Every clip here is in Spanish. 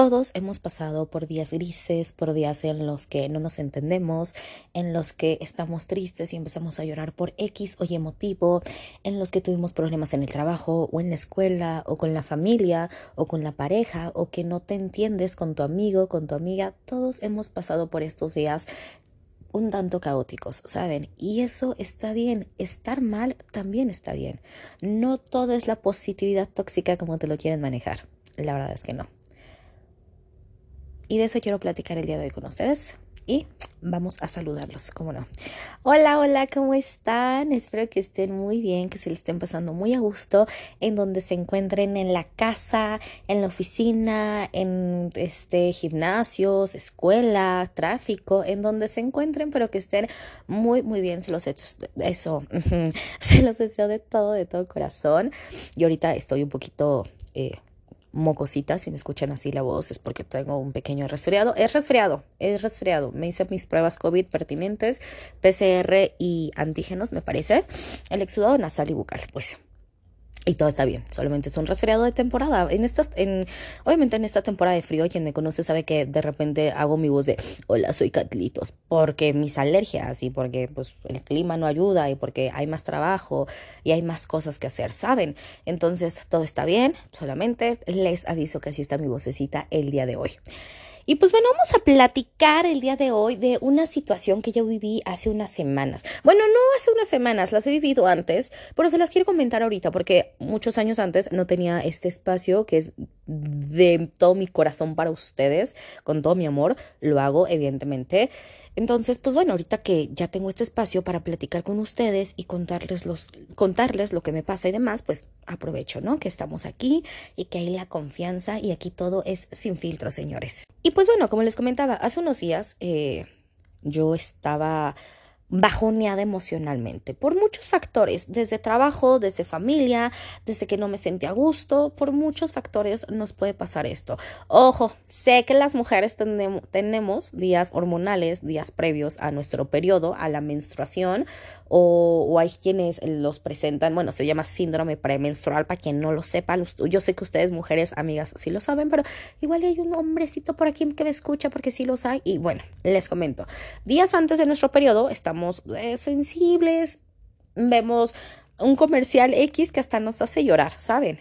Todos hemos pasado por días grises, por días en los que no nos entendemos, en los que estamos tristes y empezamos a llorar por X o Y motivo, en los que tuvimos problemas en el trabajo o en la escuela o con la familia o con la pareja o que no te entiendes con tu amigo, con tu amiga. Todos hemos pasado por estos días un tanto caóticos, ¿saben? Y eso está bien. Estar mal también está bien. No todo es la positividad tóxica como te lo quieren manejar. La verdad es que no. Y de eso quiero platicar el día de hoy con ustedes. Y vamos a saludarlos, ¿cómo no? Hola, hola, ¿cómo están? Espero que estén muy bien, que se les estén pasando muy a gusto en donde se encuentren en la casa, en la oficina, en este gimnasios, escuela, tráfico, en donde se encuentren, pero que estén muy, muy bien. Se los he hecho eso, se los deseo de todo, de todo corazón. Y ahorita estoy un poquito eh, mocosita, si me escuchan así la voz es porque tengo un pequeño resfriado. Es resfriado, es resfriado. Me hice mis pruebas COVID pertinentes, PCR y antígenos, me parece. El exudado nasal y bucal, pues y todo está bien, solamente es un resfriado de temporada. En estas, en, obviamente en esta temporada de frío, quien me conoce sabe que de repente hago mi voz de hola, soy Catlitos, porque mis alergias y porque pues el clima no ayuda y porque hay más trabajo y hay más cosas que hacer, ¿saben? Entonces todo está bien, solamente les aviso que así está mi vocecita el día de hoy. Y pues bueno, vamos a platicar el día de hoy de una situación que yo viví hace unas semanas. Bueno, no hace unas semanas, las he vivido antes, pero se las quiero comentar ahorita porque muchos años antes no tenía este espacio que es de todo mi corazón para ustedes, con todo mi amor, lo hago evidentemente. Entonces, pues bueno, ahorita que ya tengo este espacio para platicar con ustedes y contarles, los, contarles lo que me pasa y demás, pues aprovecho, ¿no? Que estamos aquí y que hay la confianza y aquí todo es sin filtro, señores. Y pues bueno, como les comentaba, hace unos días eh, yo estaba bajoneada emocionalmente por muchos factores, desde trabajo, desde familia, desde que no me sentí a gusto, por muchos factores nos puede pasar esto. Ojo, sé que las mujeres tenemos días hormonales, días previos a nuestro periodo, a la menstruación, o, hay quienes los presentan, bueno, se llama síndrome premenstrual, para quien no lo sepa, yo sé que ustedes mujeres, amigas, sí lo saben, pero igual hay un hombrecito por aquí que me escucha porque sí los hay, y bueno, les comento, días antes de nuestro periodo estamos eh, sensibles, vemos un comercial X que hasta nos hace llorar, ¿saben?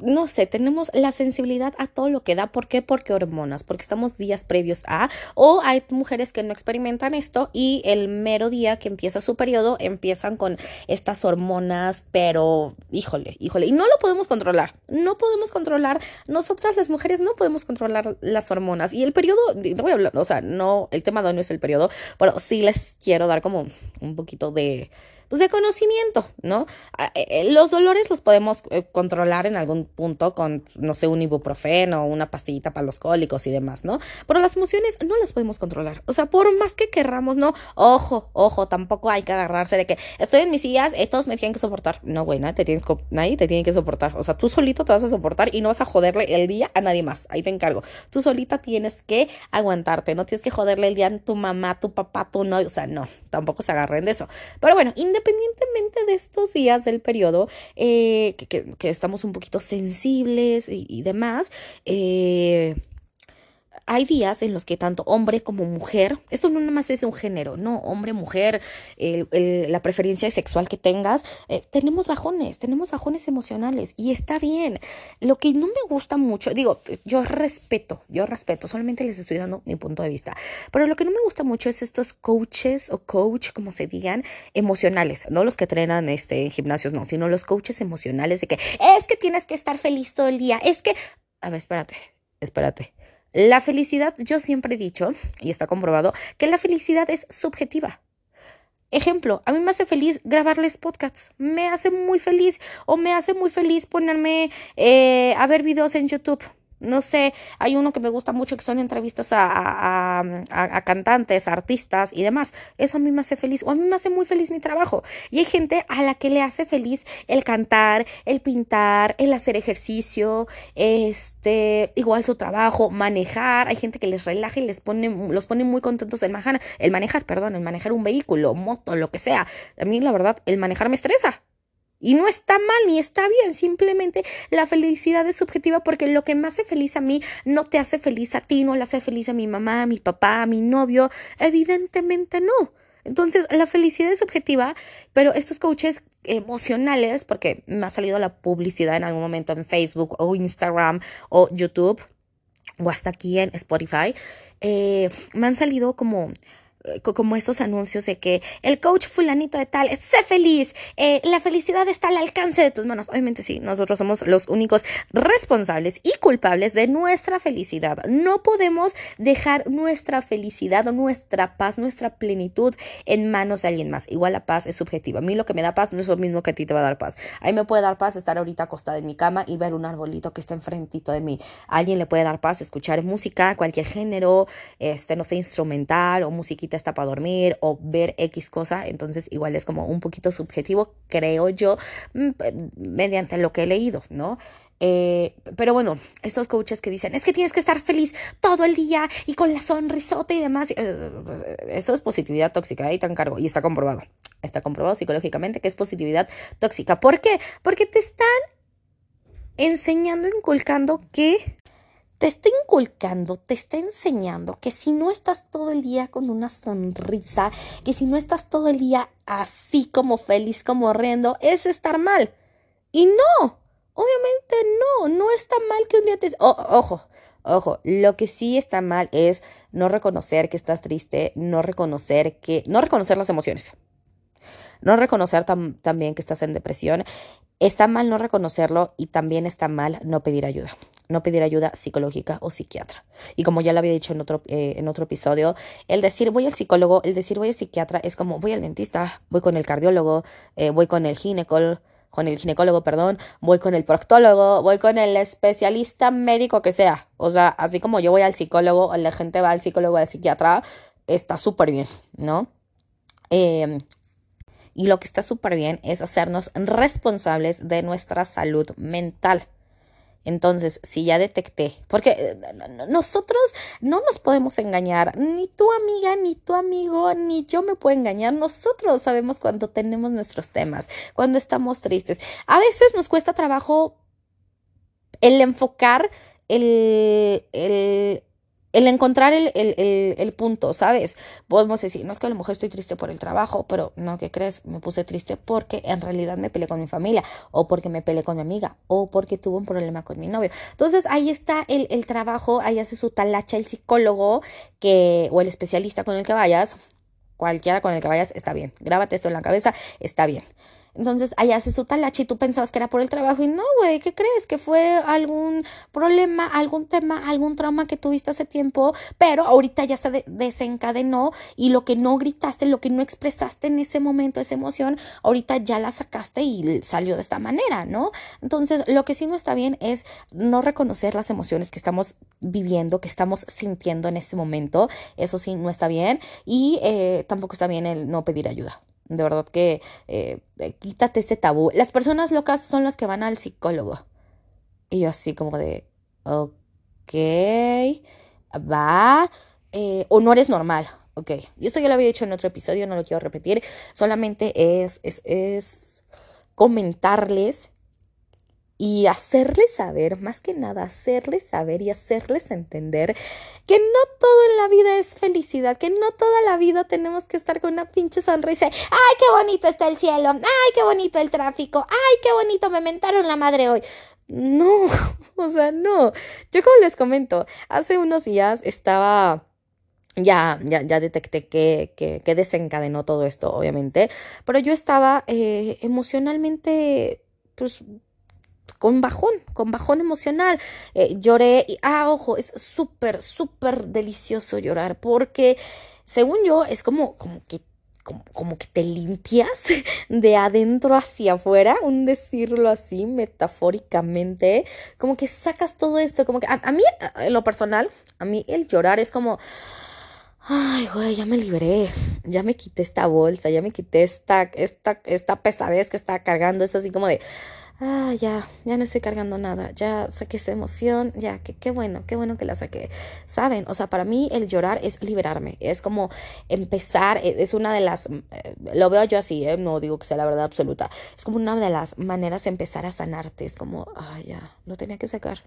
No sé, tenemos la sensibilidad a todo lo que da. ¿Por qué? Porque hormonas, porque estamos días previos a, o hay mujeres que no experimentan esto y el mero día que empieza su periodo empiezan con estas hormonas, pero híjole, híjole, y no lo podemos controlar, no podemos controlar, nosotras las mujeres no podemos controlar las hormonas y el periodo, no voy a hablar, o sea, no, el tema de hoy no es el periodo, pero sí les quiero dar como un poquito de pues de conocimiento, ¿no? Eh, eh, los dolores los podemos eh, controlar en algún punto con, no sé, un ibuprofeno, una pastillita para los cólicos y demás, ¿no? Pero las emociones no las podemos controlar. O sea, por más que querramos, no, ojo, ojo, tampoco hay que agarrarse de que estoy en mis sillas, todos me tienen que soportar. No, güey, nadie te, tienes, nadie te tiene que soportar. O sea, tú solito te vas a soportar y no vas a joderle el día a nadie más. Ahí te encargo. Tú solita tienes que aguantarte, no tienes que joderle el día a tu mamá, tu papá, tu novio. O sea, no, tampoco se agarren de eso. Pero bueno, independientemente de estos días del periodo, eh, que, estamos un poquito sensibles y, y demás, eh, hay días en los que tanto hombre como mujer, esto no nada más es un género, no, hombre, mujer, la preferencia sexual que tengas, eh, tenemos bajones, tenemos bajones emocionales y está bien. Lo que no me gusta mucho, digo, yo respeto, yo respeto, solamente les estoy dando mi punto de vista, pero lo que no me gusta mucho es estos coaches o coach, como se digan, emocionales, no los que entrenan este, en gimnasios, no, sino los coaches emocionales de que es que tienes que estar feliz todo el día, es que, a ver, espérate, espérate. La felicidad, yo siempre he dicho, y está comprobado, que la felicidad es subjetiva. Ejemplo, a mí me hace feliz grabarles podcasts, me hace muy feliz o me hace muy feliz ponerme eh, a ver videos en YouTube. No sé, hay uno que me gusta mucho que son entrevistas a, a, cantantes, artistas y demás. Eso a mí me hace feliz o a mí me hace muy feliz mi trabajo. Y hay gente a la que le hace feliz el cantar, el pintar, el hacer ejercicio, este, igual su trabajo, manejar. Hay gente que les relaja y les pone, los pone muy contentos el manejar, el manejar, perdón, el manejar un vehículo, moto, lo que sea. A mí la verdad, el manejar me estresa Y no está mal ni está bien, simplemente la felicidad es subjetiva porque lo que me hace feliz a mí no te hace feliz a ti, no le hace feliz a mi mamá, a mi papá, a mi novio, evidentemente no. Entonces, la felicidad es subjetiva, pero estos coaches emocionales, porque me ha salido la publicidad en algún momento en Facebook o Instagram o YouTube o hasta aquí en Spotify, eh, me han salido como como estos anuncios de que el coach fulanito de tal, sé feliz, eh, la felicidad está al alcance de tus manos. Obviamente sí, nosotros somos los únicos responsables y culpables de nuestra felicidad. No podemos dejar nuestra felicidad o nuestra paz, nuestra plenitud en manos de alguien más. Igual la paz es subjetiva. A mí lo que me da paz no es lo mismo que a ti te va a dar paz. A mí me puede dar paz estar ahorita acostada en mi cama y ver un arbolito que está enfrentito de mí. Alguien le puede dar paz escuchar música, cualquier género, este, no sé, instrumental o musiquita está para dormir o ver X cosa, entonces igual es como un poquito subjetivo, creo yo, mm, mediante lo que he leído, ¿no? Eh, pero bueno, estos coaches que dicen, es que tienes que estar feliz todo el día y con la sonrisota y demás, eh, eso es positividad tóxica, ahí te encargo, y está comprobado, está comprobado psicológicamente que es positividad tóxica. ¿Por qué? Porque te están enseñando, inculcando que te está inculcando, te está enseñando que si no estás todo el día con una sonrisa, que si no estás todo el día así como feliz, como riendo, es estar mal. Y no, obviamente no, no está mal que un día te... ojo, ojo, lo que sí está mal es no reconocer que estás triste, no reconocer que... no reconocer las emociones. No reconocer también que estás en depresión. Está mal no reconocerlo y también está mal no pedir ayuda, no pedir ayuda psicológica o psiquiatra. Y como ya lo había dicho en otro, eh, en otro episodio, el decir voy al psicólogo, el decir voy al psiquiatra es como voy al dentista, voy con el cardiólogo, eh, voy con el ginecólogo, con el ginecólogo, perdón, voy con el proctólogo, voy con el especialista médico que sea. O sea, así como yo voy al psicólogo, la gente va al psicólogo, al psiquiatra, está súper bien, ¿no? Eh, y lo que está súper bien es hacernos responsables de nuestra salud mental. Entonces, si ya detecté, porque eh, nosotros no nos podemos engañar, ni tu amiga, ni tu amigo, ni yo me puedo engañar. Nosotros sabemos cuando tenemos nuestros temas, cuando estamos tristes. A veces nos cuesta trabajo el enfocar el, el, el encontrar el, el, el, punto, ¿sabes? Podemos decir, no es que a lo mejor estoy triste por el trabajo, pero no, ¿qué crees? Me puse triste porque en realidad me peleé con mi familia, o porque me peleé con mi amiga, o porque tuve un problema con mi novio. Entonces ahí está el, el trabajo, ahí hace su talacha el psicólogo que, o el especialista con el que vayas, cualquiera con el que vayas, está bien. Grábate esto en la cabeza, está bien. Entonces ahí hace su talachi y tú pensabas que era por el trabajo y no, güey, ¿qué crees? Que fue algún problema, algún tema, algún trauma que tuviste hace tiempo, pero ahorita ya se desencadenó y lo que no gritaste, lo que no expresaste en ese momento, esa emoción, ahorita ya la sacaste y salió de esta manera, ¿no? Entonces lo que sí no está bien es no reconocer las emociones que estamos viviendo, que estamos sintiendo en ese momento, eso sí no está bien y eh, tampoco está bien el no pedir ayuda. De verdad que eh, eh, quítate ese tabú. Las personas locas son las que van al psicólogo. Y yo así como de, ok, va, eh, o no eres normal, ok. Y esto ya lo había dicho en otro episodio, no lo quiero repetir. Solamente es, es, es comentarles y hacerles saber, más que nada, hacerles saber y hacerles entender que no todo en la vida es felicidad, que no toda la vida tenemos que estar con una pinche sonrisa. ¡Ay, qué bonito está el cielo! ¡Ay, qué bonito el tráfico! ¡Ay, qué bonito me mentaron la madre hoy! No, o sea, no. Yo como les comento, hace unos días estaba ya, ya, ya detecté que, que, desencadenó todo esto, obviamente, pero yo estaba eh, emocionalmente, pues, con bajón, con bajón emocional. Eh, lloré y, ah, ojo, es súper, súper delicioso llorar porque, según yo, es como, como que como, que te limpias de adentro hacia afuera, un decirlo así metafóricamente, como que sacas todo esto, como que a, a mí, en lo personal, a mí el llorar es como, ay, güey, ya me liberé, ya me quité esta bolsa, ya me quité esta, esta, esta pesadez que estaba cargando, es así como de, ah, ya, ya no estoy cargando nada, ya saqué esta emoción, ya, qué, qué bueno, qué bueno que la saqué. Saben, o sea, para mí el llorar es liberarme, es como empezar, e, es una de las, eh, lo veo yo así, ¿eh? no digo que sea la verdad absoluta, es como una de las maneras de empezar a sanarte, es como, ah, ya, lo tenía que sacar.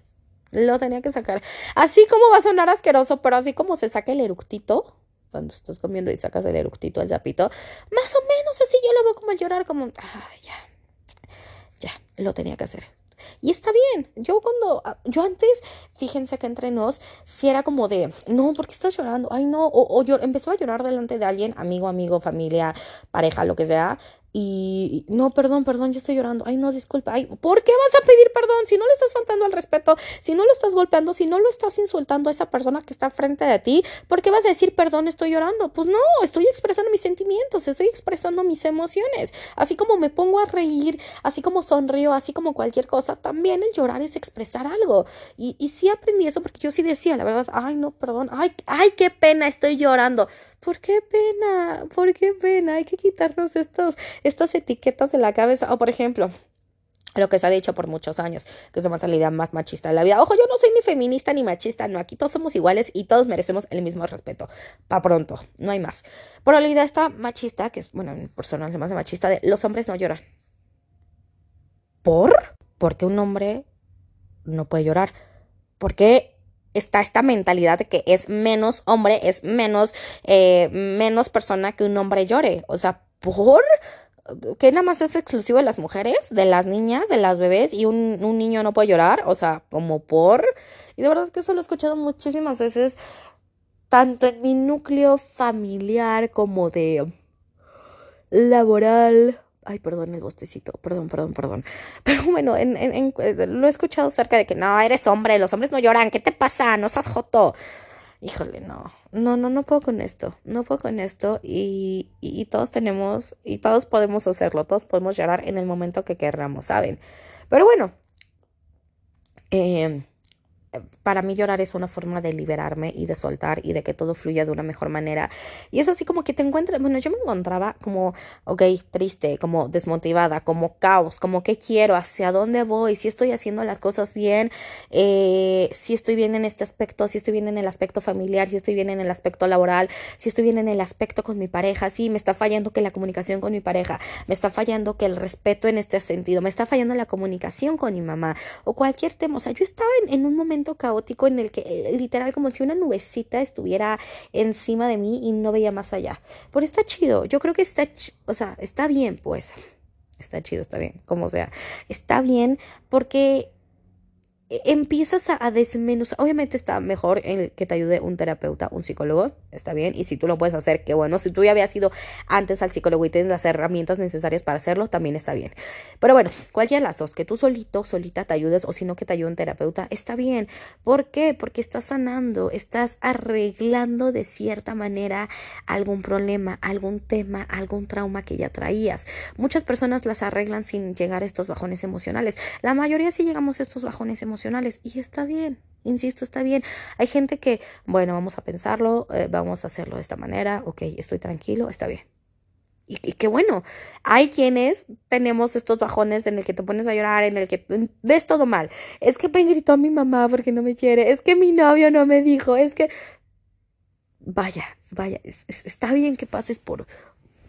Lo tenía que sacar. Así como va a sonar asqueroso, pero así como se saca el eructito, cuando estás comiendo y sacas el eructito al zapito, más o menos así yo lo veo como el llorar, como, ah, ya, ya, lo tenía que hacer. Y está bien. Yo cuando, ah, yo antes, fíjense que entre nos, si era como de, no, ¿por qué estás llorando? Ay, no, o, o yo empezaba a llorar delante de alguien, amigo, amigo, familia, pareja, lo que sea, y no, perdón, perdón, ya estoy llorando. Ay, no, disculpa. Ay, ¿por qué vas a pedir perdón si no le estás faltando al respeto, si no lo estás golpeando, si no lo estás insultando a esa persona que está frente de ti? ¿Por qué vas a decir perdón, estoy llorando? Pues no, estoy expresando mis sentimientos, estoy expresando mis emociones. Así como me pongo a reír, así como sonrío, así como cualquier cosa, también el llorar es expresar algo. Y, y sí aprendí eso porque yo sí decía, la verdad, ay, no, perdón, ay, ay, qué pena, estoy llorando. ¿Por qué pena? ¿Por qué pena? Hay que quitarnos estos, estas etiquetas de la cabeza. O por ejemplo, lo que se ha dicho por muchos años, que somos la idea más machista de la vida. Ojo, yo no soy ni feminista ni machista, no, aquí todos somos iguales y todos merecemos el mismo respeto. Pa' pronto, no hay más. Pero la idea está machista, que es, bueno, en personal se me hace machista, de los hombres no lloran. ¿Por? Porque un hombre no puede llorar. Porque está esta mentalidad de que es menos hombre, es menos, eh, menos persona que un hombre llore. O sea, ¿por? que nada más es exclusivo de las mujeres, de las niñas, de las bebés y un, un, niño no puede llorar, o sea, como por... Y de verdad que eso lo he escuchado muchísimas veces, tanto en mi núcleo familiar como de laboral, Ay, perdón el bostecito, perdón, perdón, perdón. Pero bueno, en, en, lo he escuchado cerca de que no, eres hombre, los hombres no lloran, ¿qué te pasa? No seas joto. Híjole, no, no, no, no puedo con esto, no puedo con esto y, todos tenemos, y todos podemos hacerlo, todos podemos llorar en el momento que queramos, ¿saben? Pero bueno, eh, para mí llorar es una forma de liberarme y de soltar y de que todo fluya de una mejor manera. Y es así como que te encuentras, bueno, yo me encontraba como, ok, triste, como desmotivada, como caos, como qué quiero, hacia dónde voy, si estoy haciendo las cosas bien, eh, si estoy bien en este aspecto, si estoy bien en el aspecto familiar, si estoy bien en el aspecto laboral, si estoy bien en el aspecto con mi pareja, sí, me está fallando que la comunicación con mi pareja, me está fallando que el respeto en este sentido, me está fallando la comunicación con mi mamá o cualquier tema. O sea, yo estaba en, en un momento caótico en el que eh, literal como si una nubecita estuviera encima de mí y no veía más allá. Pero está chido, yo creo que está, o sea, está bien pues. Está chido, está bien, como sea. Está bien porque empiezas a, desmenuzar. Obviamente está mejor el que te ayude un terapeuta, un psicólogo, está bien. Y si tú lo puedes hacer, qué bueno. Si tú ya habías ido antes al psicólogo y tienes las herramientas necesarias para hacerlo, también está bien. Pero bueno, cualquiera de las dos, que tú solito, solita te ayudes o si no que te ayude un terapeuta, está bien. ¿Por qué? Porque estás sanando, estás arreglando de cierta manera algún problema, algún tema, algún trauma que ya traías. Muchas personas las arreglan sin llegar a estos bajones emocionales. La mayoría sí llegamos a estos bajones emocionales y está bien, insisto, está bien. Hay gente que, bueno, vamos a pensarlo, eh, vamos a hacerlo de esta manera, ok, estoy tranquilo, está bien. Y, y, qué bueno, hay quienes tenemos estos bajones en el que te pones a llorar, en el que ves todo mal. Es que me gritó mi mamá porque no me quiere, es que mi novio no me dijo, es que... Vaya, vaya, es, es, está bien que pases por,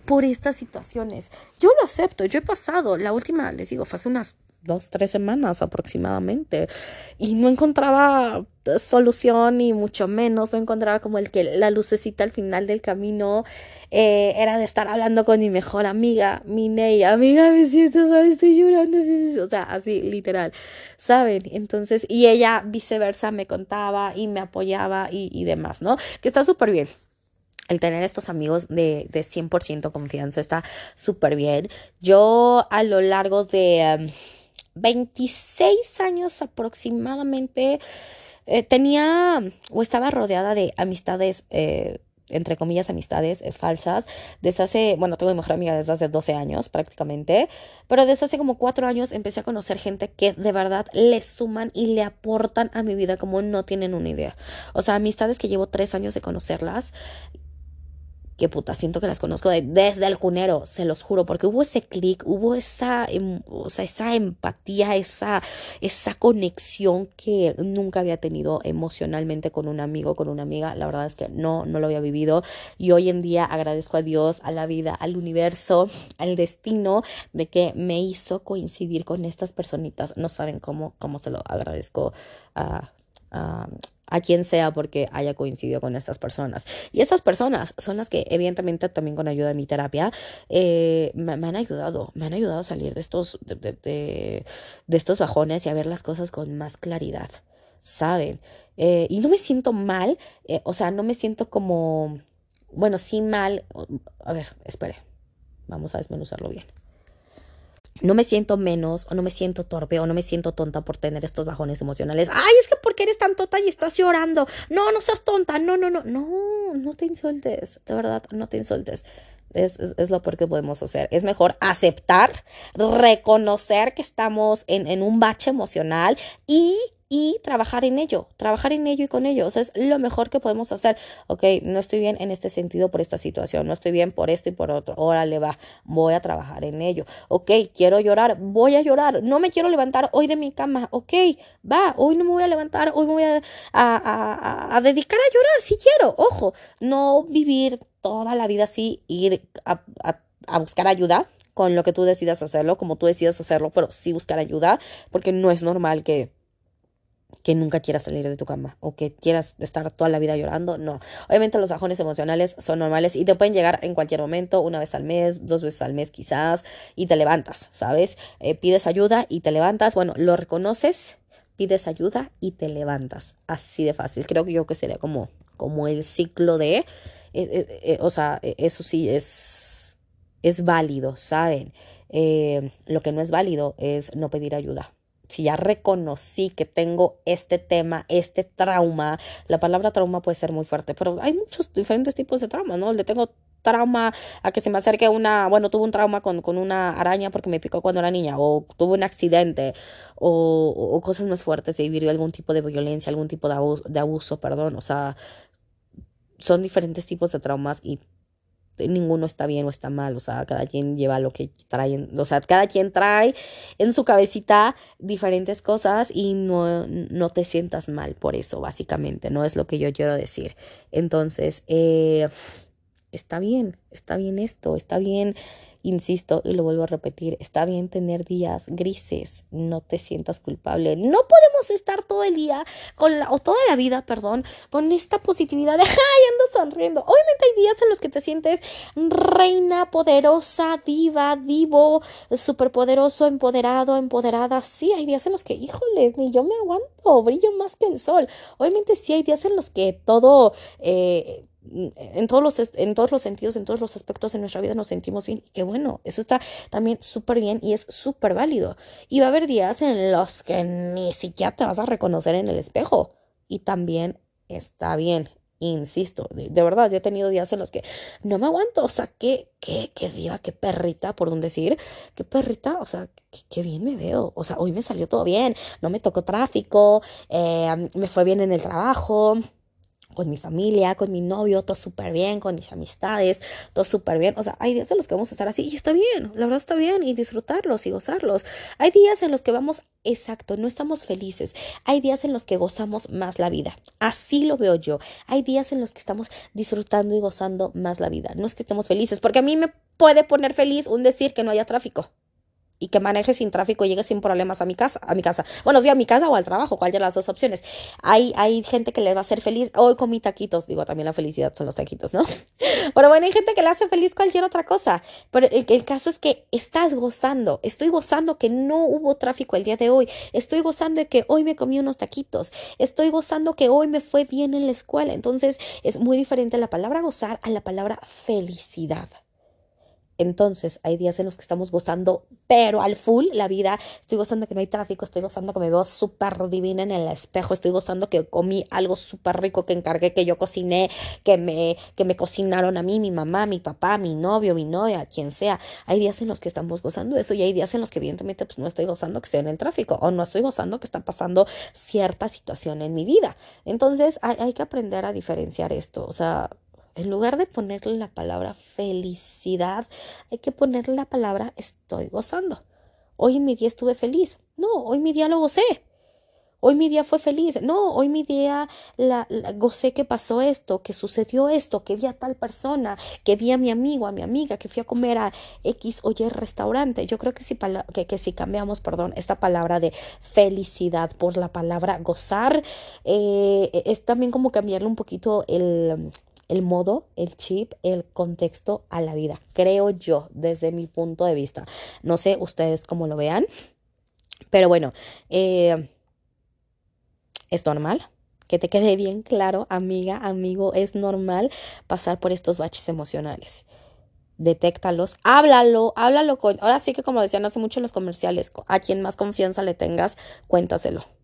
por estas situaciones. Yo lo acepto, yo he pasado, la última, les digo, fue hace unas dos, tres semanas aproximadamente y no encontraba solución y mucho menos no encontraba como el que la lucecita al final del camino eh, era de estar hablando con mi mejor amiga, mi Ney, amiga me siento estoy llorando, o sea, así literal, ¿saben? Entonces, y ella viceversa me contaba y me apoyaba y, y demás, ¿no? Que está súper bien el tener estos amigos de, de 100% confianza está súper bien. Yo a lo largo de... Um, 26 años aproximadamente, eh, tenía o estaba rodeada de amistades, eh, entre comillas, amistades eh, falsas. Desde hace, bueno, tengo mi mejor amiga desde hace 12 años prácticamente, pero desde hace como 4 años empecé a conocer gente que de verdad le suman y le aportan a mi vida como no tienen una idea. O sea, amistades que llevo 3 años de conocerlas que puta, siento que las conozco desde el cunero, se los juro, porque hubo ese clic, hubo esa, em, o sea, esa empatía, esa, esa conexión que nunca había tenido emocionalmente con un amigo, con una amiga. La verdad es que no, no lo había vivido. Y hoy en día agradezco a Dios, a la vida, al universo, al destino de que me hizo coincidir con estas personitas. No saben cómo, cómo se lo agradezco a, a quien sea porque haya coincidido con estas personas. Y estas personas son las que evidentemente también con ayuda de mi terapia eh, me, han ayudado, me han ayudado a salir de estos, de, de, estos bajones y a ver las cosas con más claridad, ¿saben? Eh, y no me siento mal, eh, o sea, no me siento como, bueno, sí mal, a ver, espere, vamos a desmenuzarlo bien no me siento menos o no me siento torpe o no me siento tonta por tener estos bajones emocionales. Ay, es que porque eres tan tonta y estás llorando. No, no seas tonta. No, no, no. No, no te insultes. De verdad, no te insultes. Es, es, lo peor que podemos hacer. Es mejor aceptar, reconocer que estamos en, en un bache emocional y y trabajar en ello, trabajar en ello y con ello. O sea, es lo mejor que podemos hacer. Ok, no estoy bien en este sentido por esta situación, no estoy bien por esto y por otro. Órale, va, voy a trabajar en ello. Ok, quiero llorar, voy a llorar. No me quiero levantar hoy de mi cama. Ok, va, hoy no me voy a levantar, hoy me voy a, a, a, dedicar a llorar si quiero. Ojo, no vivir toda la vida así, ir a, a buscar ayuda con lo que tú decidas hacerlo, como tú decidas hacerlo, pero sí buscar ayuda, porque no es normal que que nunca quieras salir de tu cama o que quieras estar toda la vida llorando, no. Obviamente los bajones emocionales son normales y te pueden llegar en cualquier momento, una vez al mes, dos veces al mes quizás, y te levantas, ¿sabes? Eh, pides ayuda y te levantas, bueno, lo reconoces, pides ayuda y te levantas, así de fácil. Creo que yo que sería como, como el ciclo de, eh, eh, o sea, eso sí es, es válido, ¿saben? lo que no es válido es no pedir ayuda si ya reconocí que tengo este tema, este trauma, la palabra trauma puede ser muy fuerte, pero hay muchos diferentes tipos de trauma, ¿no? Le tengo trauma a que se me acerque una, bueno, tuve un trauma con, con una araña porque me picó cuando era niña, o tuve un accidente, o, cosas más fuertes, de vivir algún tipo de violencia, algún tipo de abuso, de abuso, perdón, o sea, son diferentes tipos de traumas y ninguno está bien o está mal, o sea, cada quien lleva lo que trae, o sea, cada quien trae en su cabecita diferentes cosas y no, no te sientas mal por eso, básicamente, no es lo que yo quiero decir. Entonces, eh, está bien, está bien esto, está bien Insisto y lo vuelvo a repetir, está bien tener días grises, no te sientas culpable. No podemos estar todo el día con la, o toda la vida, perdón, con esta positividad de, ay, ando sonriendo. Obviamente hay días en los que te sientes reina, poderosa, diva, divo, superpoderoso, empoderado, empoderada. Sí, hay días en los que, híjoles, ni yo me aguanto, brillo más que el sol. Obviamente sí hay días en los que todo... Eh, en todos los en todos los sentidos, en todos los aspectos de nuestra vida nos sentimos bien y qué bueno, eso está también súper bien y es súper válido. Y va a haber días en los que ni siquiera te vas a reconocer en el espejo y también está bien. Insisto, de, verdad, yo he tenido días en los que no me aguanto, o sea, qué, qué, qué diva, qué perrita, por un decir, qué perrita, o sea, qué, bien me veo, o sea, hoy me salió todo bien, no me tocó tráfico, eh, me fue bien en el trabajo, con mi familia, con mi novio, todo súper bien, con mis amistades, todo súper bien. O sea, hay días en los que vamos a estar así y está bien, la verdad está bien y disfrutarlos y gozarlos. Hay días en los que vamos, exacto, no estamos felices. Hay días en los que gozamos más la vida. Así lo veo yo. Hay días en los que estamos disfrutando y gozando más la vida. No es que estemos felices, porque a mí me puede poner feliz un decir que no haya tráfico y que maneje sin tráfico y llegue sin problemas a mi casa, a mi casa. Bueno, sí, a mi casa o al trabajo, cuál de las dos opciones. Hay, hay gente que le va a hacer feliz, hoy comí taquitos, digo, también la felicidad son los taquitos, ¿no? Pero bueno, hay gente que le hace feliz cualquier otra cosa. Pero el, el caso es que estás gozando, estoy gozando que no hubo tráfico el día de hoy, estoy gozando de que hoy me comí unos taquitos, estoy gozando que hoy me fue bien en la escuela. Entonces es muy diferente la palabra gozar a la palabra felicidad. Entonces, hay días en los que estamos gozando, pero al full la vida. Estoy gozando que no hay tráfico, estoy gozando que me veo súper divina en el espejo, estoy gozando que comí algo súper rico que encargué, que yo cociné, que me, que me cocinaron a mí, mi mamá, mi papá, mi novio, mi novia, quien sea. Hay días en los que estamos gozando eso y hay días en los que evidentemente pues no estoy gozando que estoy en el tráfico o no estoy gozando que está pasando cierta situación en mi vida. Entonces, hay, hay que aprender a diferenciar esto. O sea, En lugar de ponerle la palabra felicidad, hay que ponerle la palabra estoy gozando. Hoy en mi día estuve feliz. No, hoy mi día lo gocé. Hoy mi día fue feliz. No, hoy mi día la, gocé que pasó esto, que sucedió esto, que vi a tal persona, que vi a mi amigo, a mi amiga, que fui a comer a X o Y restaurante. Yo creo que si, que, si cambiamos, perdón, esta palabra de felicidad por la palabra gozar, eh, es también como cambiarle un poquito el, el modo, el chip, el contexto a la vida. Creo yo, desde mi punto de vista. No sé ustedes cómo lo vean, pero bueno, eh, es normal. Que te quede bien claro, amiga, amigo, es normal pasar por estos baches emocionales. Detéctalos, háblalo, háblalo con, ahora sí que como decían hace mucho en los comerciales, a quien más confianza le tengas, cuéntaselo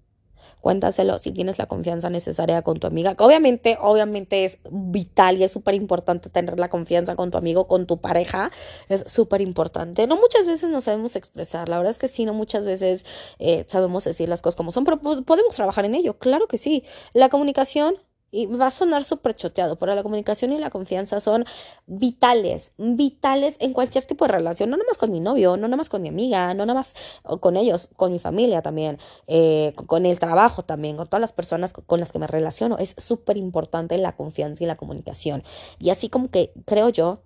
cuéntaselo si tienes la confianza necesaria con tu amiga, que obviamente, obviamente es vital y es súper importante tener la confianza con tu amigo, con tu pareja, es súper importante. No muchas veces nos sabemos expresar, la verdad es que sí, no muchas veces eh, sabemos decir las cosas como son, pero podemos trabajar en ello, claro que sí. La comunicación y va a sonar súper choteado, pero la comunicación y la confianza son vitales, vitales en cualquier tipo de relación, no nada más con mi novio, no nada más con mi amiga, no nada más con ellos, con mi familia también, eh, con el trabajo también, con todas las personas con las que me relaciono. Es súper importante la confianza y la comunicación. Y así como que creo yo,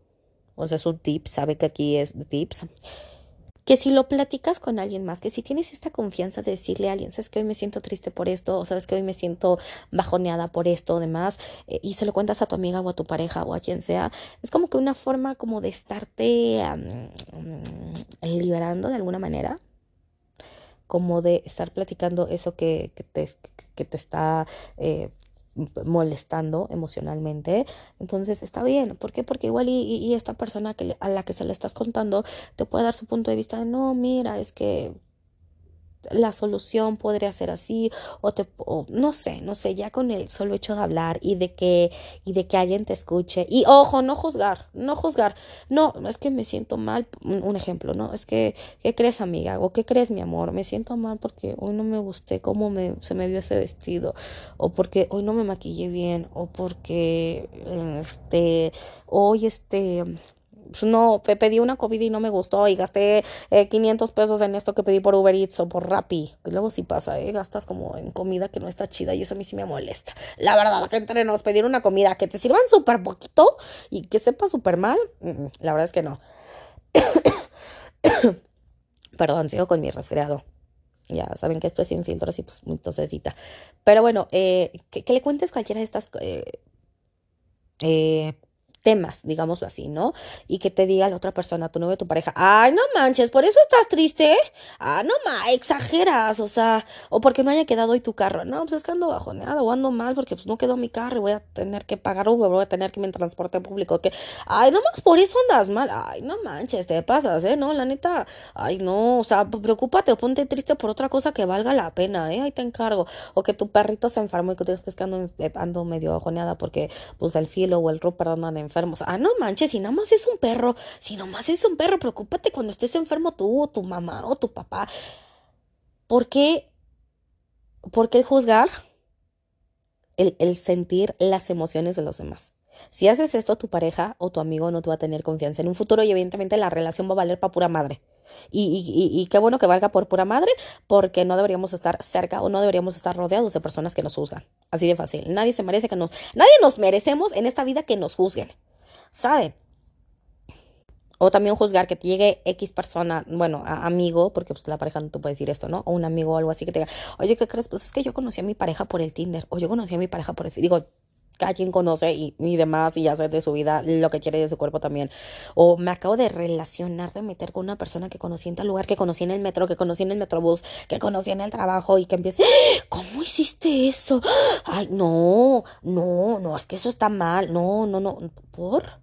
o sea, es un tip, sabe que aquí es tips que si lo platicas con alguien más, que si tienes esta confianza de decirle a alguien, sabes que hoy me siento triste por esto, o sabes que hoy me siento bajoneada por esto o demás, eh, y se lo cuentas a tu amiga o a tu pareja o a quien sea, es como que una forma como de estarte liberando de alguna manera como de estar platicando eso que, te, que te está eh, molestando emocionalmente, entonces está bien. ¿Por qué? Porque igual y, esta persona que, a la que se le estás contando te puede dar su punto de vista de no, mira, es que la solución podría ser así o te no sé, no sé, ya con el solo hecho de hablar y de que y de que alguien te escuche y ojo, no juzgar, no juzgar. No, es que me siento mal, un, ejemplo, ¿no? Es que ¿qué crees, amiga? o ¿qué crees, mi amor? Me siento mal porque hoy no me gusté cómo me se me vio ese vestido o porque hoy no me maquillé bien o porque este hoy este no, pedí una comida y no me gustó y gasté 500 eh, pesos en esto que pedí por Uber Eats o por Rappi. Luego sí pasa, ¿eh? gastas como en comida que no está chida y eso a mí sí me molesta. La verdad, que entre nos pedir una comida que te sirvan súper poquito y que sepa súper mal, la verdad es que no. Perdón, sigo con mi resfriado. Ya saben que esto es sin filtros y pues muy tosecita. Pero bueno, eh, que, le cuentes cualquiera de estas eh, eh temas, digámoslo así, ¿no? Y que te diga la otra persona, tu novio, tu pareja, ay, no manches, por eso estás triste, ah, no ma, exageras, o sea, o porque no haya quedado hoy tu carro, no, pues es que ando bajoneado o ando mal porque pues no quedó mi carro y voy a tener que pagar Uber, voy a tener que irme en transporte público, que, ay, no más por eso andas mal, ay, no manches, te pasas, ¿eh? No, la neta, ay, no, o sea, preocúpate o ponte triste por otra cosa que valga la pena, ¿eh? Ahí te encargo, o que tu perrito se enfermó y que tú que es que ando, ando medio bajoneada porque, pues, el filo o el Rupert andan Ah, no manches, si nada más es un perro, si nada más es un perro, preocúpate cuando estés enfermo tú, o tu mamá, o tu papá. ¿Por qué? ¿Por qué juzgar el, el sentir las emociones de los demás? Si haces esto, tu pareja o tu amigo no te va a tener confianza en un futuro y evidentemente la relación va a valer para pura madre. Y, y, y, qué bueno que valga por pura madre, porque no deberíamos estar cerca o no deberíamos estar rodeados de personas que nos juzgan. Así de fácil. Nadie se merece que nos, nadie nos merecemos en esta vida que nos juzguen. ¿sabe? O también juzgar que te llegue X persona, bueno, amigo, porque pues la pareja no te puede decir esto, ¿no? O un amigo o algo así que te diga, oye, ¿qué crees? Pues es que yo conocí a mi pareja por el Tinder, o yo conocí a mi pareja por el... Digo, cada quien conoce y, y, demás y sé de su vida lo que quiere de su cuerpo también. O me acabo de relacionar, de meter con una persona que conocí en tal lugar, que conocí en el metro, que conocí en el metrobús, que conocí en el trabajo y que empiece, ¿cómo hiciste eso? Ay, no, no, no, es que eso está mal, no, no, no, ¿por?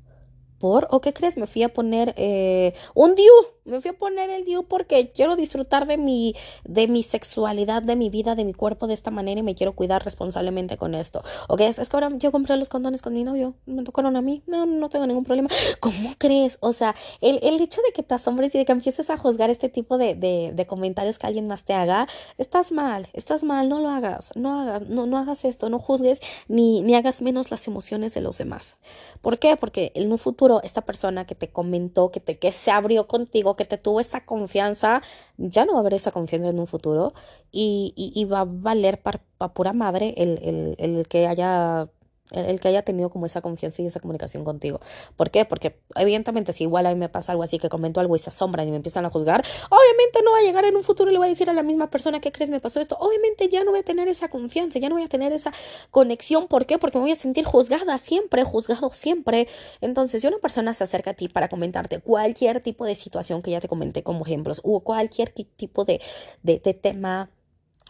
¿Por? ¿O qué crees? Me fui a poner eh, un DIU, Me fui a poner el DIU porque quiero disfrutar de mi, de mi sexualidad, de mi vida, de mi cuerpo de esta manera y me quiero cuidar responsablemente con esto. ¿Ok? Es, es que ahora yo compré los condones con mi novio. Me tocaron a mí. No, no tengo ningún problema. ¿Cómo crees? O sea, el, el hecho de que te asombres y de que empieces a juzgar este tipo de, de, de comentarios que alguien más te haga, estás mal, estás mal, no lo hagas, no hagas, no, no hagas esto, no juzgues ni, ni hagas menos las emociones de los demás. ¿Por qué? Porque en un futuro esta persona que te comentó, que, te, que se abrió contigo, que te tuvo esa confianza, ya no va a haber esa confianza en un futuro y, va a valer para pura madre el que haya el, que haya tenido como esa confianza y esa comunicación contigo. ¿Por qué? Porque evidentemente si igual a mí me pasa algo así que comento algo y se asombran y me empiezan a juzgar, obviamente no va a llegar en un futuro y le voy a decir a la misma persona que crees me pasó esto. Obviamente ya no voy a tener esa confianza, ya no voy a tener esa conexión. ¿Por qué? Porque me voy a sentir juzgada siempre, juzgado siempre. Entonces, si una persona se acerca a ti para comentarte cualquier tipo de situación que ya te comenté como ejemplos o cualquier tipo de, de, de tema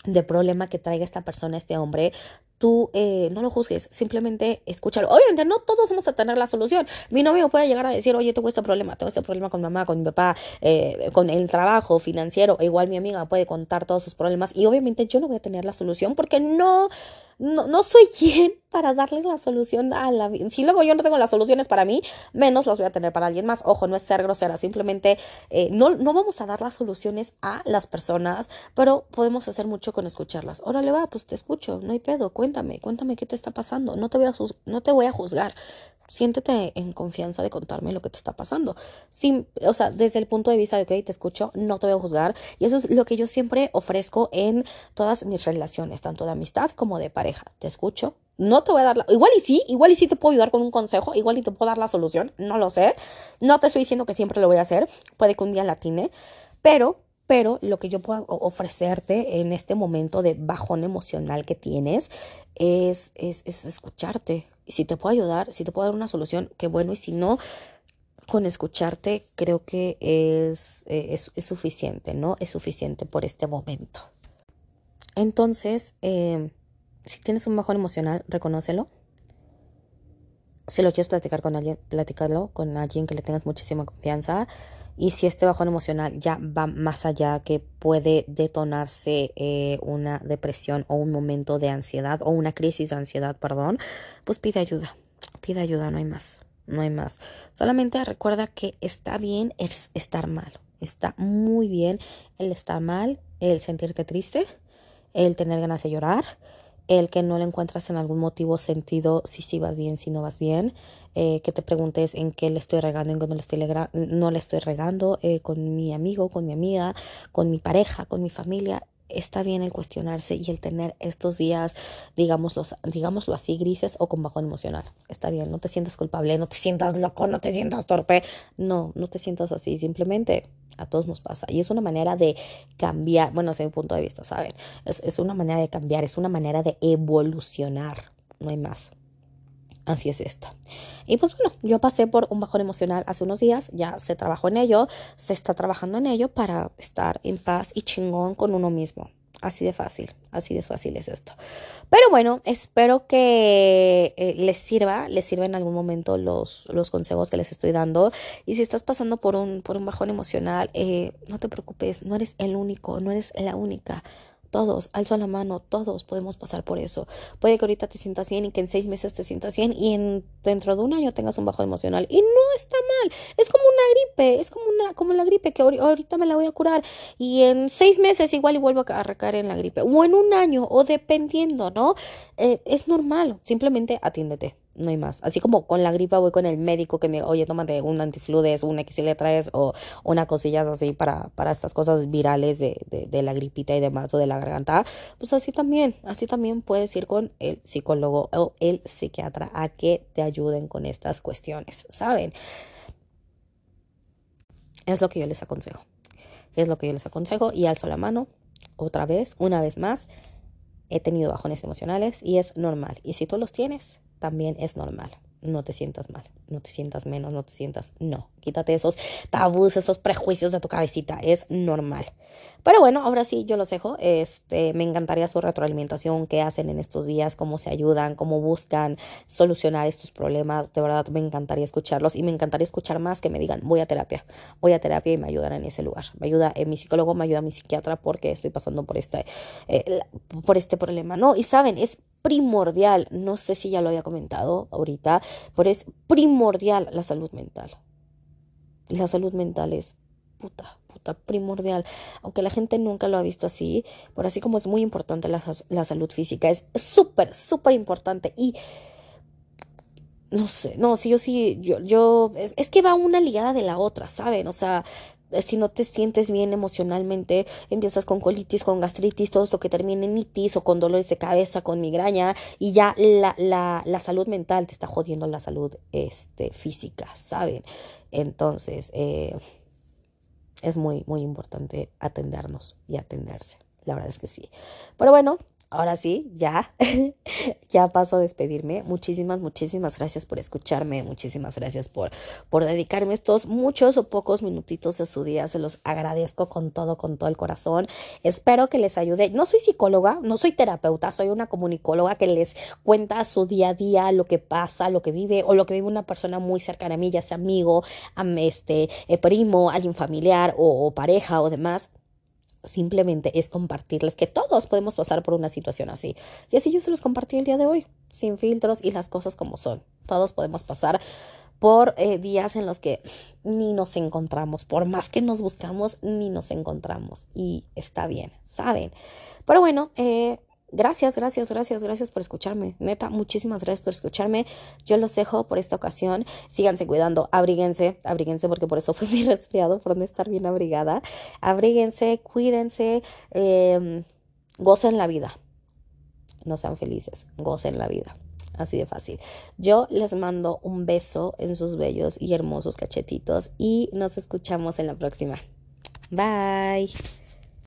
de problema que traiga esta persona, este hombre, tú eh, no lo juzgues, simplemente escúchalo. Obviamente no todos vamos a tener la solución. Mi novio puede llegar a decir, oye, tengo este problema, tengo este problema con mamá, con mi papá, eh, con el trabajo financiero. igual mi amiga puede contar todos sus problemas y obviamente yo no voy a tener la solución porque no no, no soy quien para darle la solución a la vida. Si luego yo no tengo las soluciones para mí, menos las voy a tener para alguien más. Ojo, no es ser grosera, simplemente eh, no, no vamos a dar las soluciones a las personas, pero podemos hacer mucho con escucharlas. Órale, va, pues te escucho, no hay pedo, cuéntame, cuéntame qué te está pasando. No te voy a, no te voy a juzgar siéntete en confianza de contarme lo que te está pasando. Sin, o sea, desde el punto de vista de que te escucho, no te voy a juzgar. Y eso es lo que yo siempre ofrezco en todas mis relaciones, tanto de amistad como de pareja. Te escucho. No te voy a dar la... Igual y sí, igual y sí te puedo ayudar con un consejo, igual y te puedo dar la solución, no lo sé. No te estoy diciendo que siempre lo voy a hacer, puede que un día la atine, pero pero lo que yo puedo ofrecerte en este momento de bajón emocional que tienes es, es, es escucharte, y si te puedo ayudar, si te puedo dar una solución, qué bueno. Y si no, con escucharte creo que es, eh, es, suficiente, ¿no? Es suficiente por este momento. Entonces, em, si tienes un bajón emocional, reconócelo. Si lo quieres platicar con alguien, platícalo con alguien que le tengas muchísima confianza. Y si este bajón emocional ya va más allá, que puede detonarse eh, una depresión o un momento de ansiedad o una crisis de ansiedad, perdón, pues pide ayuda. Pide ayuda, no hay más. No hay más. Solamente recuerda que está bien es estar mal. Está muy bien el estar mal, el sentirte triste, el tener ganas de llorar, el que no le encuentras en algún motivo sentido si sí vas bien, si no vas bien, eh, que te preguntes en qué le estoy regando, en qué no le estoy, no le estoy regando, eh, con mi amigo, con mi amiga, con mi pareja, con mi familia está bien el cuestionarse y el tener estos días, digámoslo, digámoslo así, grises o con bajón emocional. Está bien, no te sientas culpable, no te sientas loco, no te sientas torpe. No, no te sientas así. Simplemente a todos nos pasa. Y es una manera de cambiar, bueno, desde mi punto de vista, ¿saben? Es, es una manera de cambiar, es una manera de evolucionar. No hay más. Así es esto. Y pues bueno, yo pasé por un bajón emocional hace unos días, ya se trabajó en ello, se está trabajando en ello para estar en paz y chingón con uno mismo. Así de fácil, así de fácil es esto. Pero bueno, espero que eh, les sirva, les sirva en algún momento los, los consejos que les estoy dando. Y si estás pasando por un, por un bajón emocional, eh, no te preocupes, no eres el único, no eres la única. Todos, alzo la mano, todos podemos pasar por eso. Puede que ahorita te sientas bien y que en seis meses te sientas bien y en dentro de un año tengas un bajo emocional. Y no está mal. Es como una gripe, es como una, como la gripe que ahorita me la voy a curar. Y en seis meses igual y vuelvo a recaer en la gripe. O en un año, o dependiendo, ¿no? Eh, es normal. Simplemente atiéndete no hay más. Así como con la gripa voy con el médico que me, oye, tómate un antifludes, le traes o una cosillas así para, para estas cosas virales de, de, de, la gripita y demás o de la garganta, pues así también, así también puedes ir con el psicólogo o el psiquiatra a que te ayuden con estas cuestiones, ¿saben? Es lo que yo les aconsejo. Es lo que yo les aconsejo y alzo la mano otra vez, una vez más. He tenido bajones emocionales y es normal. Y si tú los tienes, también es normal. no te sientas mal, no te sientas menos, no te sientas, no, quítate esos tabús, esos prejuicios de tu cabecita, es normal. Pero bueno, ahora sí, yo los dejo, este, me encantaría su retroalimentación, qué hacen en estos días, cómo se ayudan, cómo buscan solucionar estos problemas, de verdad me encantaría escucharlos y me encantaría escuchar más que me digan, voy a terapia, voy a terapia y me ayudan en ese lugar, me ayuda eh, mi psicólogo, me ayuda mi psiquiatra porque estoy pasando por este, eh, por este problema, ¿no? Y saben, es primordial, no sé si ya lo había comentado ahorita, pero es primordial la salud mental. La salud mental es puta, puta, primordial. Aunque la gente nunca lo ha visto así, por así como es muy importante la, la salud física, es súper, súper importante. Y no sé, no, sí, yo sí, yo, yo, es, es, que va una ligada de la otra, ¿saben? O sea, si no te sientes bien emocionalmente, empiezas con colitis, con gastritis, todo esto que termina en itis o con dolores de cabeza, con migraña, y ya la, la, la salud mental te está jodiendo la salud este, física, ¿saben? Entonces, eh, es muy, muy importante atendernos y atenderse. La verdad es que sí. Pero bueno, ahora sí, ya, ya paso a despedirme. Muchísimas, muchísimas gracias por escucharme, muchísimas gracias por, por dedicarme estos muchos o pocos minutitos de su día. Se los agradezco con todo, con todo el corazón. Espero que les ayude. No soy psicóloga, no soy terapeuta, soy una comunicóloga que les cuenta su día a día, lo que pasa, lo que vive o lo que vive una persona muy cercana a mí, ya sea amigo, este, eh, primo, alguien familiar o pareja o demás simplemente es compartirles que todos podemos pasar por una situación así. Y así yo se los compartí el día de hoy, sin filtros y las cosas como son. Todos podemos pasar por eh, días en los que ni nos encontramos, por más que nos buscamos, ni nos encontramos. Y está bien, ¿saben? Pero bueno, eh, Gracias, gracias, gracias, gracias por escucharme. Neta, muchísimas gracias por escucharme. Yo los dejo por esta ocasión. Síganse cuidando, abríguense, abríguense porque por eso fue mi resfriado, por no estar bien abrigada. Abríguense, cuídense, eh, gocen la vida. No sean felices, gocen la vida. Así de fácil. Yo les mando un beso en sus bellos y hermosos cachetitos y nos escuchamos en la próxima. Bye.